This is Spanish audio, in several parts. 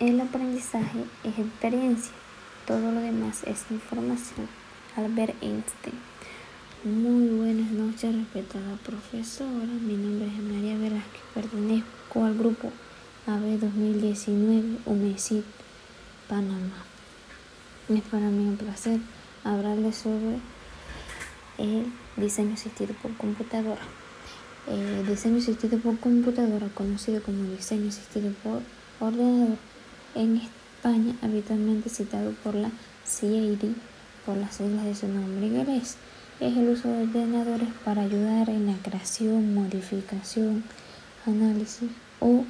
El aprendizaje es experiencia, todo lo demás es información. Albert Einstein. Muy buenas noches, respetada profesora. Mi nombre es María Velázquez, pertenezco al grupo AB 2019 UMESID, Panamá. Es para mí un placer hablarles sobre el diseño asistido por computadora. Diseño asistido por computadora, conocido como diseño asistido por ordenador, en España habitualmente citado por la CAD por las siglas de su nombre inglés, es el uso de ordenadores para ayudar en la creación, modificación, análisis o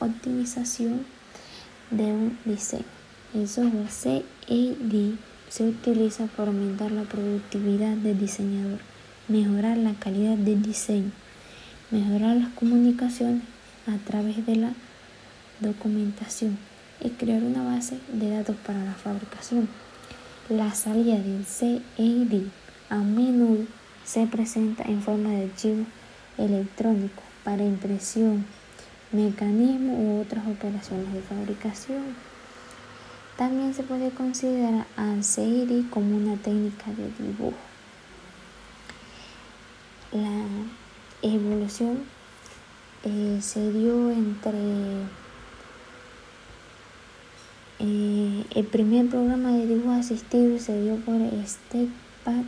optimización de un diseño. El software CAD se utiliza para aumentar la productividad del diseñador, mejorar la calidad del diseño, mejorar las comunicaciones a través de la documentación y crear una base de datos para la fabricación. La salida del CAD a menudo se presenta en forma de archivo electrónico para impresión, mecanismo u otras operaciones de fabricación. También se puede considerar al CAD como una técnica de dibujo. La evolución eh, se dio entre eh, el primer programa de dibujo asistido se dio por StepPad.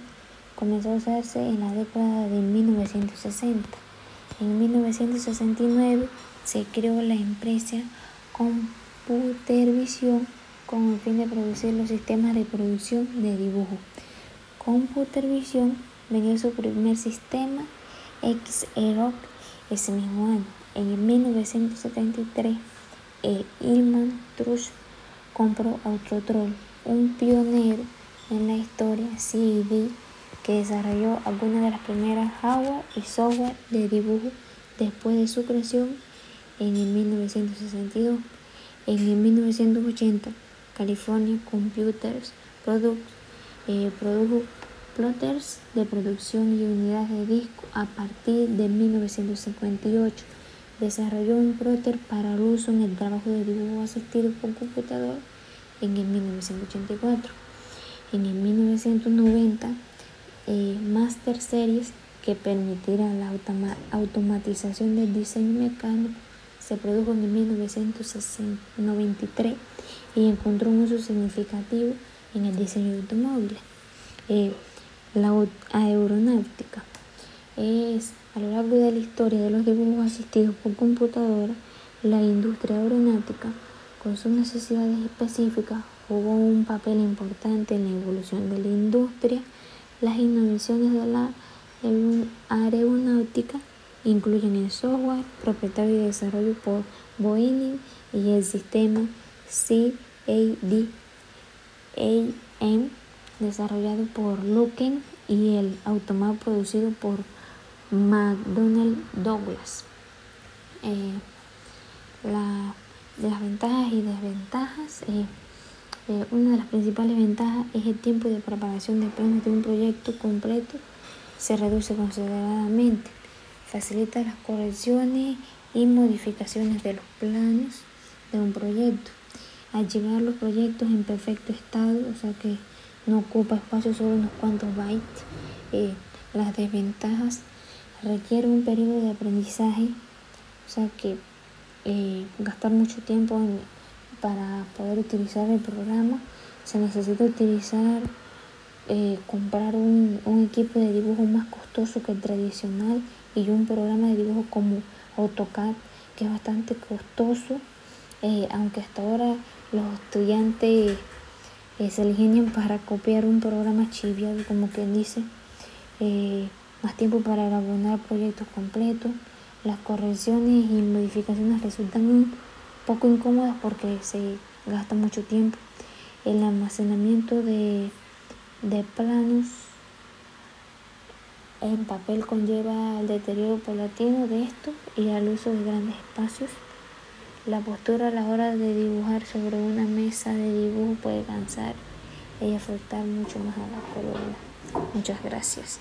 Comenzó a usarse en la década de 1960. En 1969 se creó la empresa Computervision con el fin de producir los sistemas de producción de dibujo. Computervision vendió su primer sistema Xerox ese mismo año. En 1973, el Ilman Trust compró Autotrol, un pionero en la historia CAD que desarrolló algunas de las primeras hardware y software de dibujo después de su creación en el 1962. En el 1980, California Computers Products eh, produjo plotters de producción y unidades de disco a partir de 1958 Desarrolló un plotter para el uso en el trabajo de dibujo asistido por computador en el 1984. En el 1990, eh, Master Series, que permitirá la automatización del diseño mecánico, se produjo en el 1993 y encontró un uso significativo en el diseño de automóviles. Eh, la aeronáutica es a lo largo de la historia de los dibujos asistidos por computadora, la industria aeronáutica, con sus necesidades específicas, jugó un papel importante en la evolución de la industria. Las innovaciones de la aeronáutica incluyen el software propietario y desarrollo por Boeing y el sistema CAD-AM desarrollado por Lockheed y el automóvil producido por McDonnell Douglas. Eh, las ventajas y desventajas. Eh, eh, una de las principales ventajas es el tiempo de preparación de planos de un proyecto completo se reduce considerablemente. Facilita las correcciones y modificaciones de los planos de un proyecto. Al llevar los proyectos en perfecto estado, o sea que no ocupa espacio, solo unos cuantos bytes. las desventajas requiere un periodo de aprendizaje, o sea que eh, gastar mucho tiempo para poder utilizar el programa, se necesita utilizar, eh, comprar un, equipo de dibujo más costoso que el tradicional y un programa de dibujo como AutoCAD que es bastante costoso, eh, aunque hasta ahora los estudiantes se ingenian para copiar un programa chiviado, como quien dice más tiempo para elaborar proyectos completos. Las correcciones y modificaciones resultan un poco incómodas porque se gasta mucho tiempo. El almacenamiento de, de planos en papel conlleva el deterioro paulatino de esto y al uso de grandes espacios. La postura a la hora de dibujar sobre una mesa de dibujo puede cansar y afectar mucho más a la columna. Muchas gracias.